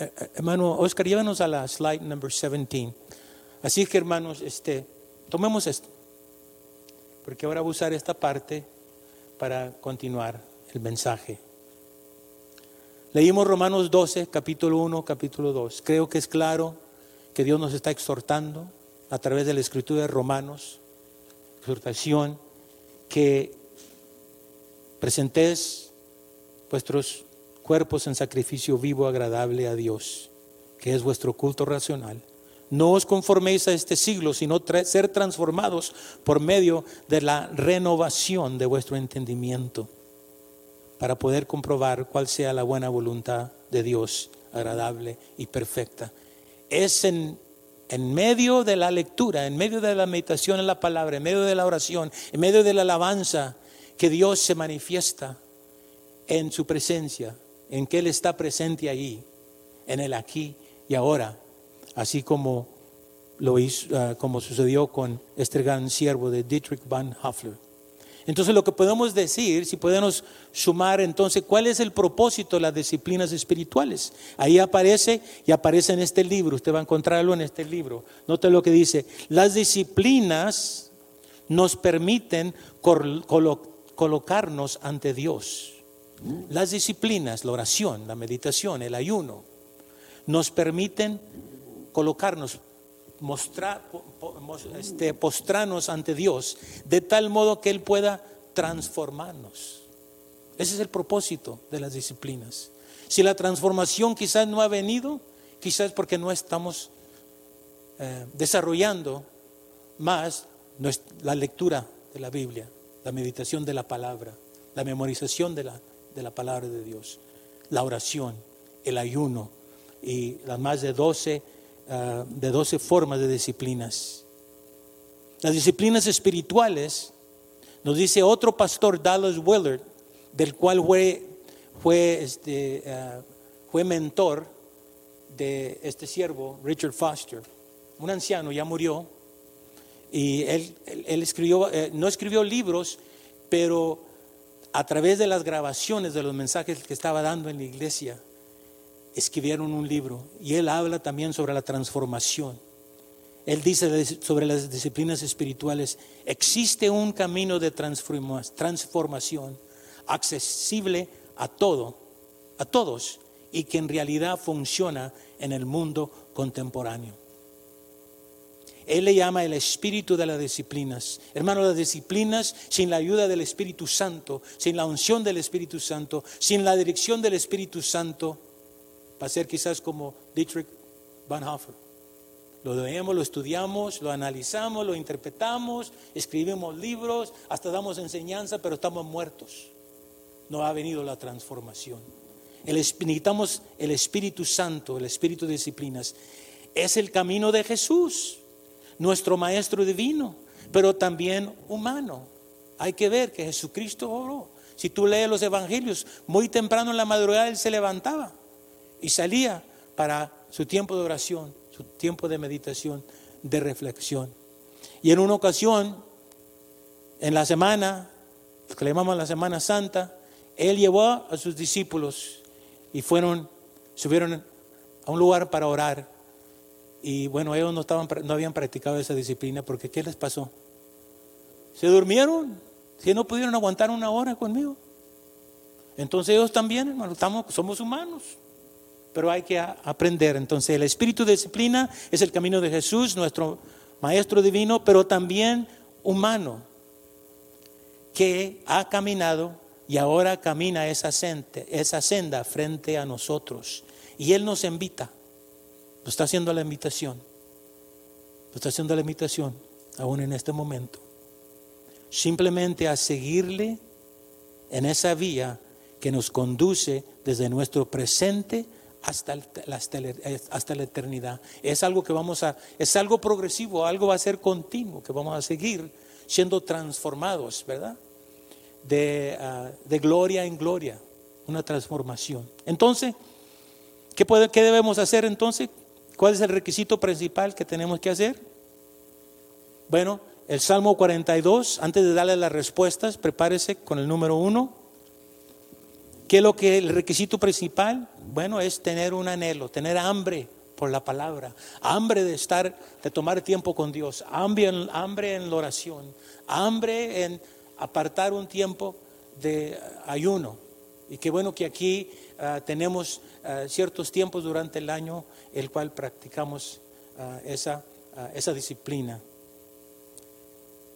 A: eh, hermano Oscar, llévanos a la slide number 17. Así que hermanos, este, tomemos esto, porque ahora voy a usar esta parte para continuar el mensaje. Leímos Romanos 12, capítulo 1, capítulo 2. Creo que es claro que Dios nos está exhortando a través de la escritura de Romanos, exhortación, que presentéis vuestros cuerpos en sacrificio vivo, agradable a Dios, que es vuestro culto racional. No os conforméis a este siglo, sino ser transformados por medio de la renovación de vuestro entendimiento, para poder comprobar cuál sea la buena voluntad de Dios, agradable y perfecta. Es en, en medio de la lectura, en medio de la meditación en la palabra, en medio de la oración, en medio de la alabanza, que Dios se manifiesta en su presencia, en que Él está presente allí, en el aquí y ahora así como lo hizo, ah, como sucedió con este gran siervo de Dietrich Van Hoffler. Entonces lo que podemos decir, si podemos sumar entonces, ¿cuál es el propósito de las disciplinas espirituales? Ahí aparece y aparece en este libro, usted va a encontrarlo en este libro. Note lo que dice, las disciplinas nos permiten colocarnos ante Dios. Las disciplinas, la oración, la meditación, el ayuno, nos permiten colocarnos, mostrar, este, postrarnos ante Dios, de tal modo que Él pueda transformarnos. Ese es el propósito de las disciplinas. Si la transformación quizás no ha venido, quizás porque no estamos eh, desarrollando más la lectura de la Biblia, la meditación de la palabra, la memorización de la, de la palabra de Dios, la oración, el ayuno y las más de 12 Ah, de 12 formas de disciplinas. Las disciplinas espirituales, nos dice otro pastor, Dallas Willard, del cual fue, fue, este, ah, fue mentor de este siervo, Richard Foster, un anciano, ya murió, y él, él escribió, eh, no escribió libros, pero a través de las grabaciones de los mensajes que estaba dando en la iglesia, escribieron un libro y él habla también sobre la transformación. Él dice sobre las disciplinas espirituales, existe un camino de transformación accesible a todo, a todos, y que en realidad funciona en el mundo contemporáneo. Él le llama el espíritu de las disciplinas. Hermano, las disciplinas sin la ayuda del Espíritu Santo, sin la unción del Espíritu Santo, sin la dirección del Espíritu Santo, va a ser quizás como Dietrich Bonhoeffer. Lo leemos, lo estudiamos, lo analizamos, lo interpretamos, escribimos libros, hasta damos enseñanza, pero estamos muertos. No ha venido la transformación. necesitamos el Espíritu Santo, el Espíritu de disciplinas. Es el camino de Jesús, nuestro Maestro divino, pero también humano. Hay que ver que Jesucristo oró. Si tú lees los evangelios, muy temprano en la madrugada Él se levantaba y salía para su tiempo de oración, su tiempo de meditación, de reflexión. Y en una ocasión, en la semana, que le llamamos la Semana Santa, él llevó a sus discípulos y fueron, subieron a un lugar para orar. Y bueno, ellos no, estaban, no habían practicado esa disciplina porque ¿qué les pasó? Se durmieron, si no pudieron aguantar una hora conmigo. Entonces ellos también, hermano, estamos, somos humanos, pero hay que aprender. Entonces el espíritu de disciplina es el camino de Jesús, nuestro maestro divino, pero también humano, que ha caminado y ahora camina esa esa senda frente a nosotros. Y Él nos invita, nos está haciendo la invitación, nos está haciendo la invitación, aún en este momento, simplemente a seguirle en esa vía que nos conduce desde nuestro presente hasta la, hasta la eternidad. Es algo que vamos a, es algo progresivo, algo va a ser continuo, que vamos a seguir siendo transformados, ¿verdad? De, ah, de gloria en gloria, una transformación. Entonces, ¿qué, puede, ¿qué debemos hacer entonces? ¿Cuál es el requisito principal que tenemos que hacer? Bueno, el Salmo 42, antes de darle las respuestas, prepárese con el número uno. ¿Qué es lo que el requisito principal? Bueno, es tener un anhelo, tener hambre por la palabra, hambre de estar, de tomar tiempo con Dios, hambre en, hambre en la oración, hambre en apartar un tiempo de ayuno. Y qué bueno que aquí ah, tenemos ah, ciertos tiempos durante el año el cual practicamos ah, esa, esa disciplina.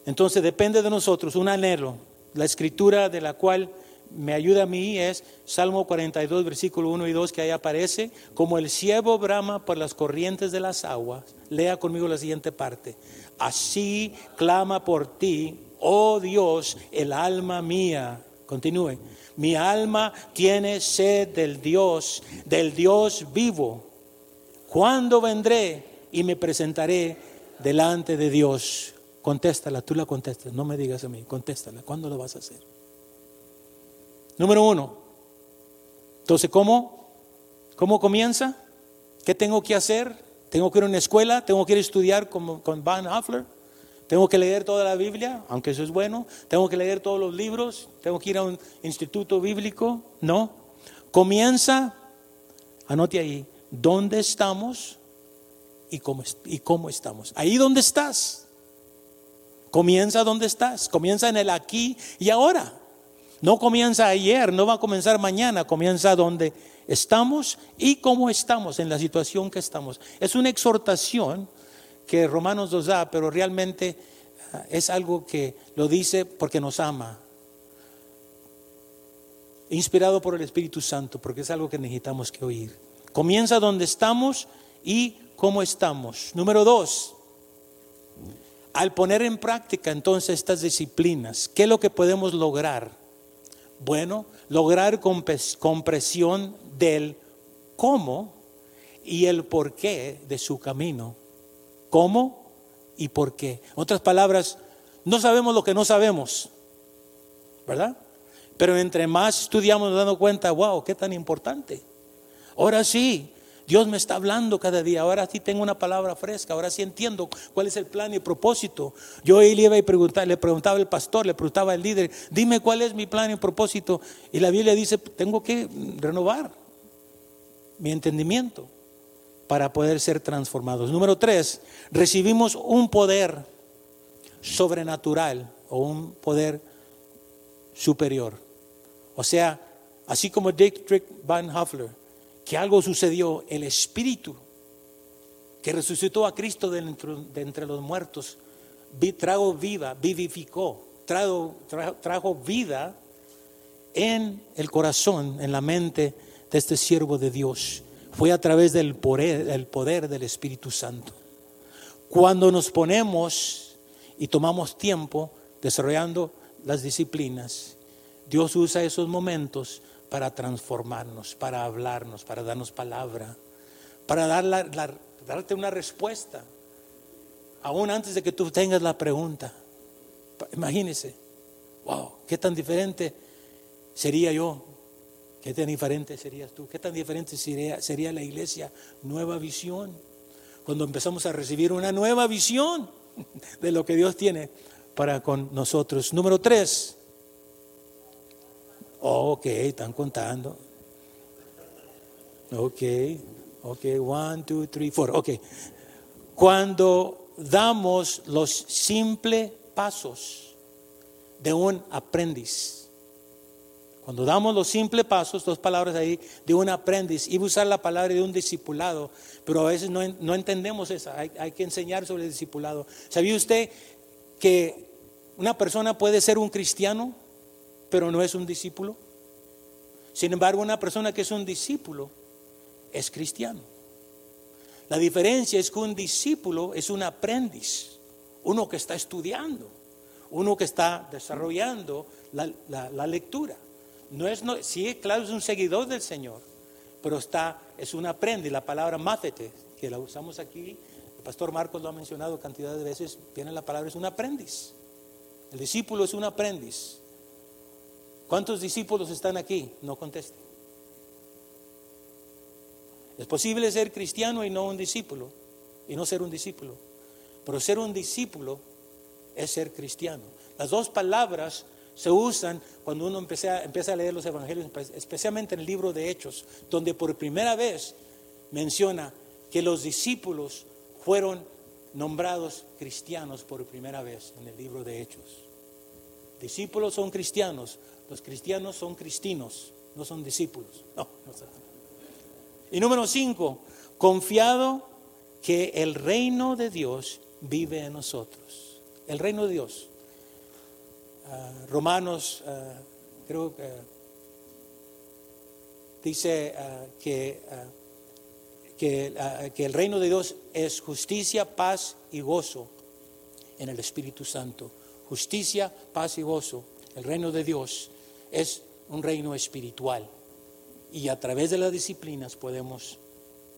A: Entonces depende de nosotros un anhelo, la escritura de la cual me ayuda a mí es Salmo 42, versículo 1 y 2, que ahí aparece, como el ciervo brama por las corrientes de las aguas. Lea conmigo la siguiente parte. Así clama por ti, oh Dios, el alma mía. Continúe. Mi alma tiene sed del Dios, del Dios vivo. ¿Cuándo vendré y me presentaré delante de Dios? Contéstala, tú la contestas, no me digas a mí, contéstala. ¿Cuándo lo vas a hacer? Número uno. Entonces, ¿cómo? ¿Cómo comienza? ¿Qué tengo que hacer? ¿Tengo que ir a una escuela? ¿Tengo que ir a estudiar con, con Van Hoffler? ¿Tengo que leer toda la Biblia? Aunque eso es bueno. ¿Tengo que leer todos los libros? ¿Tengo que ir a un instituto bíblico? No. Comienza, anote ahí, ¿dónde estamos y cómo, y cómo estamos? Ahí donde estás. Comienza donde estás. Comienza en el aquí y ahora. No comienza ayer, no va a comenzar mañana, comienza donde estamos y cómo estamos en la situación que estamos. Es una exhortación que Romanos nos da, pero realmente ah, es algo que lo dice porque nos ama. Inspirado por el Espíritu Santo, porque es algo que necesitamos que oír. Comienza donde estamos y cómo estamos. Número dos, al poner en práctica entonces estas disciplinas, ¿qué es lo que podemos lograr? Bueno, lograr compresión del cómo y el porqué de su camino. ¿Cómo y por qué? En otras palabras, no sabemos lo que no sabemos, ¿verdad? Pero entre más estudiamos nos damos cuenta, wow, qué tan importante. Ahora sí, Dios me está hablando cada día. Ahora sí tengo una palabra fresca. Ahora sí entiendo cuál es el plan y propósito. Yo él iba y preguntar, le preguntaba al pastor, le preguntaba al líder, dime cuál es mi plan y propósito. Y la Biblia dice, tengo que renovar mi entendimiento para poder ser transformados. Número tres, recibimos un poder sobrenatural o un poder superior. O sea, así como Dietrich Van Hoffler que algo sucedió, el Espíritu que resucitó a Cristo de entre, los muertos, trajo vida, vivificó, trajo, trajo vida en el corazón, en la mente de este siervo de Dios. Fue a través del poder, del poder del Espíritu Santo. Cuando nos ponemos y tomamos tiempo desarrollando las disciplinas, Dios usa esos momentos para transformarnos, para hablarnos, para darnos palabra, para dar darte una respuesta, aún antes de que tú tengas la pregunta. Imagínese, wow, qué tan diferente sería yo, qué tan diferente serías tú, qué tan diferente sería, sería la iglesia, nueva visión, cuando empezamos a recibir una nueva visión de lo que Dios tiene para con nosotros. Número tres, ok, están contando. Ok, Ok, one, two, three, four. Ok. Cuando damos los simples pasos de un aprendiz. Cuando damos los simples pasos, dos palabras ahí, de un aprendiz, iba a usar la palabra de un discipulado, pero a veces no, entendemos eso, hay, que enseñar sobre el discipulado. ¿Sabía usted que una persona puede ser un cristiano, pero no es un discípulo? Sin embargo, una persona que es un discípulo es cristiano. La diferencia es que un discípulo es un aprendiz, uno que está estudiando, uno que está desarrollando la, lectura. No es, no, sí, claro, es un seguidor del Señor, pero está, es un aprendiz. La palabra máfete, que la usamos aquí, el pastor Marcos lo ha mencionado cantidad de veces, tiene la palabra, es un aprendiz. El discípulo es un aprendiz. ¿Cuántos discípulos están aquí? No contesten. Es posible ser cristiano y no un discípulo, y no ser un discípulo. Pero ser un discípulo es ser cristiano. Las dos palabras se usan cuando uno empieza, empieza a leer los evangelios, especialmente en el libro de Hechos, donde por primera vez menciona que los discípulos fueron nombrados cristianos por primera vez en el libro de Hechos. Discípulos son cristianos, los cristianos son cristinos, no son discípulos. No, no Y número cinco, confiado que el reino de Dios vive en nosotros. El reino de Dios. Ah, Romanos, uh, creo que dice uh, que, que, que, el reino de Dios es justicia, paz y gozo en el Espíritu Santo. Justicia, paz y gozo. El reino de Dios es un reino espiritual y a través de las disciplinas podemos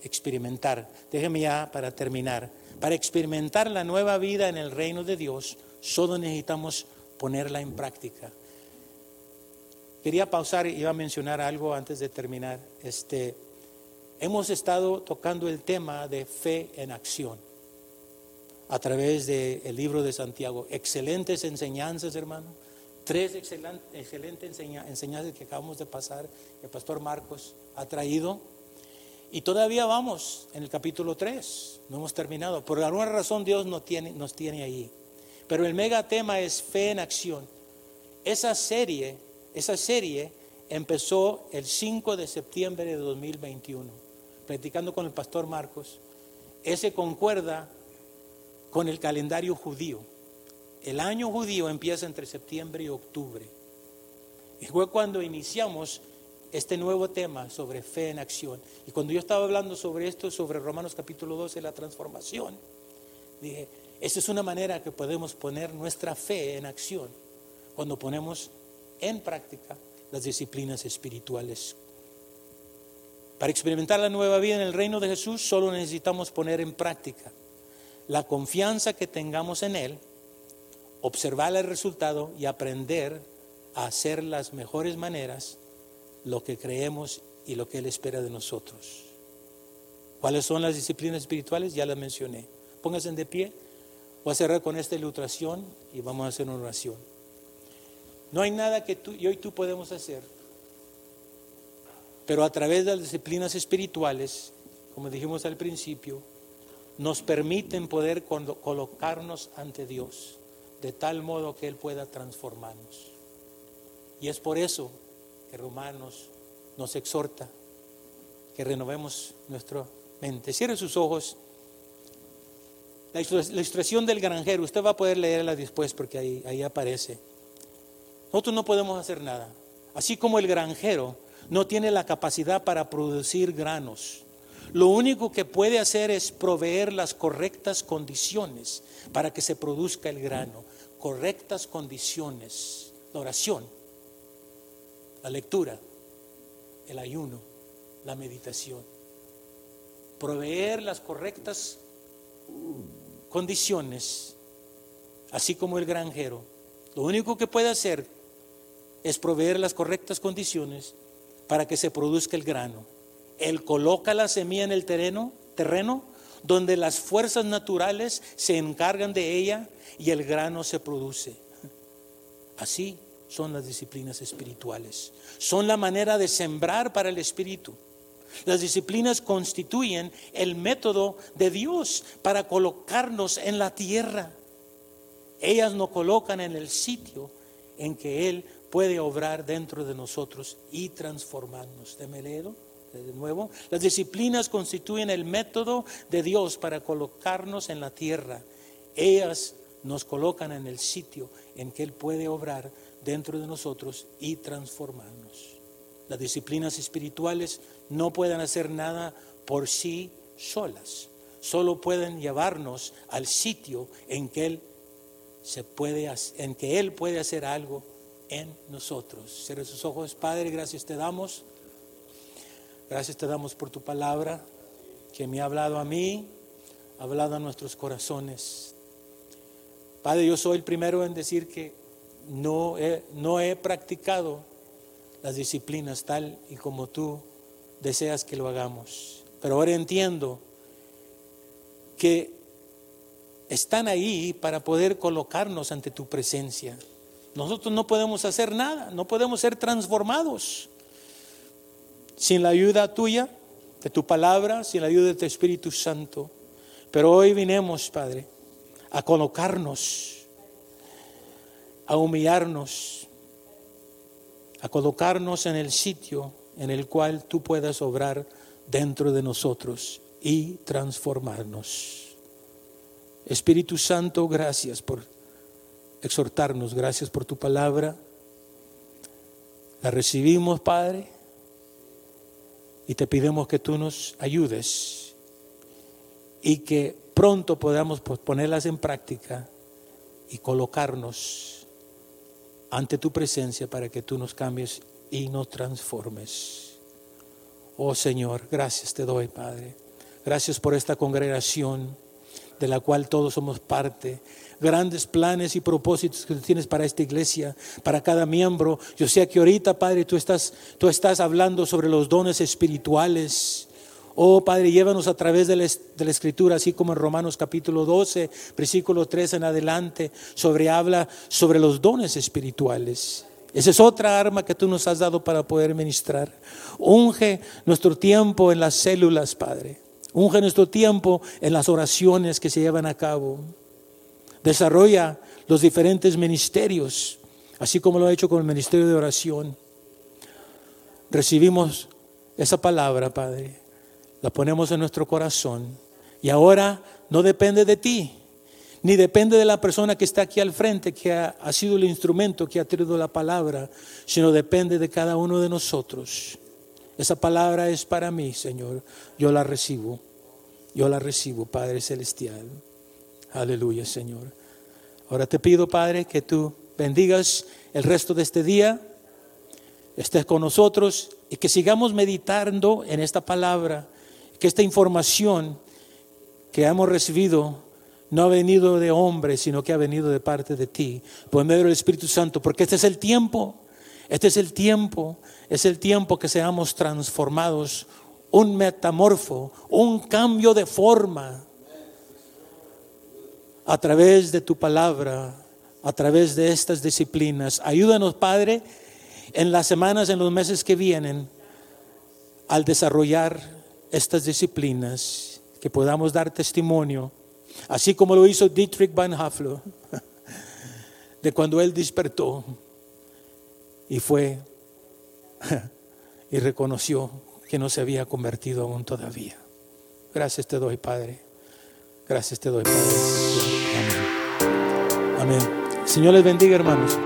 A: experimentar. Déjeme ya para terminar. Para experimentar la nueva vida en el reino de Dios, solo necesitamos ponerla en práctica. Quería pausar y iba a mencionar algo antes de terminar. Este, hemos estado tocando el tema de fe en acción a través del libro de Santiago. Excelentes enseñanzas, hermano. Tres excelentes enseñanzas que acabamos de pasar, que el pastor Marcos ha traído. Y todavía vamos en el capítulo 3, no hemos terminado. Por alguna razón Dios nos tiene, nos tiene ahí. Pero el mega tema es fe en acción. Esa serie, esa serie empezó el 5 de septiembre de 2021, platicando con el pastor Marcos. Ese concuerda con el calendario judío. El año judío empieza entre septiembre y octubre. Y fue cuando iniciamos este nuevo tema sobre fe en acción. Y cuando yo estaba hablando sobre esto, sobre Romanos capítulo 12, la transformación, dije, esa es una manera que podemos poner nuestra fe en acción cuando ponemos en práctica las disciplinas espirituales. Para experimentar la nueva vida en el reino de Jesús solo necesitamos poner en práctica la confianza que tengamos en Él, observar el resultado y aprender a hacer las mejores maneras lo que creemos y lo que Él espera de nosotros. ¿Cuáles son las disciplinas espirituales? Ya las mencioné. Pónganse de pie. Voy a cerrar con esta ilustración y vamos a hacer una oración. No hay nada que tú, yo y tú podemos hacer, pero a través de las disciplinas espirituales, como dijimos al principio, nos permiten poder colocarnos ante Dios de tal modo que Él pueda transformarnos. Y es por eso que Romanos nos exhorta que renovemos nuestra mente. Cierre sus ojos. La ilustración del granjero, usted va a poder leerla después porque ahí, ahí aparece. Nosotros no podemos hacer nada. Así como el granjero no tiene la capacidad para producir granos. Lo único que puede hacer es proveer las correctas condiciones para que se produzca el grano. Correctas condiciones. La oración, la lectura, el ayuno, la meditación. Proveer las correctas condiciones, así como el granjero, lo único que puede hacer es proveer las correctas condiciones para que se produzca el grano. Él coloca la semilla en el terreno, terreno donde las fuerzas naturales se encargan de ella y el grano se produce. Así son las disciplinas espirituales. Son la manera de sembrar para el espíritu. Las disciplinas constituyen el método de Dios para colocarnos en la tierra. Ellas nos colocan en el sitio en que Él puede obrar dentro de nosotros y transformarnos. ¿De leerlo de nuevo? Las disciplinas constituyen el método de Dios para colocarnos en la tierra. Ellas nos colocan en el sitio en que Él puede obrar dentro de nosotros y transformarnos. Las disciplinas espirituales no pueden hacer nada por sí solas, solo pueden llevarnos al sitio en que Él se puede, en que Él puede hacer algo en nosotros. Cierre sus ojos, Padre, gracias te damos. Gracias te damos por tu palabra que me ha hablado a mí, ha hablado a nuestros corazones. Padre, yo soy el primero en decir que no he, no he practicado las disciplinas tal y como tú deseas que lo hagamos. Pero ahora entiendo que están ahí para poder colocarnos ante tu presencia. Nosotros no podemos hacer nada, no podemos ser transformados sin la ayuda tuya, de tu palabra, sin la ayuda de tu Espíritu Santo. Pero hoy vinimos, Padre, a colocarnos, a humillarnos, a colocarnos en el sitio en el cual tú puedas obrar dentro de nosotros y transformarnos. Espíritu Santo, gracias por exhortarnos, gracias por tu palabra. La recibimos, Padre, y te pedimos que tú nos ayudes y que pronto podamos ponerlas en práctica y colocarnos ante tu presencia para que tú nos cambies y nos transformes. Oh Señor, gracias te doy, Padre. Gracias por esta congregación de la cual todos somos parte. Grandes planes y propósitos que tú tienes para esta iglesia, para cada miembro. Yo sé que ahorita, Padre, tú estás, tú estás hablando sobre los dones espirituales. Oh Padre, llévanos a través de la, Escritura, así como en Romanos capítulo 12, versículo 3 en adelante, sobre habla sobre los dones espirituales. Esa es otra arma que tú nos has dado para poder ministrar. Unge nuestro tiempo en las células, Padre. Unge nuestro tiempo en las oraciones que se llevan a cabo. Desarrolla los diferentes ministerios, así como lo ha hecho con el ministerio de oración. Recibimos esa palabra, Padre, la ponemos en nuestro corazón y ahora no depende de ti, ni depende de la persona que está aquí al frente, que ha, ha sido el instrumento que ha traído la palabra, sino depende de cada uno de nosotros. Esa palabra es para mí, Señor. Yo la recibo. Yo la recibo, Padre Celestial. Aleluya, Señor. Ahora te pido, Padre, que tú bendigas el resto de este día, estés con nosotros y que sigamos meditando en esta palabra, que esta información que hemos recibido no ha venido de hombre, sino que ha venido de parte de ti, por medio del Espíritu Santo, porque este es el tiempo este es el tiempo, es el tiempo que seamos transformados, un metamorfo, un cambio de forma a través de tu palabra, a través de estas disciplinas. Ayúdanos, Padre, en las semanas, en los meses que vienen, al desarrollar estas disciplinas, que podamos dar testimonio, así como lo hizo Dietrich Van Haflo, de cuando él despertó y fue y reconoció que no se había convertido aún todavía. Gracias te doy, Padre. Gracias te doy, Padre. Amén. Amén. Señor les bendiga, hermanos.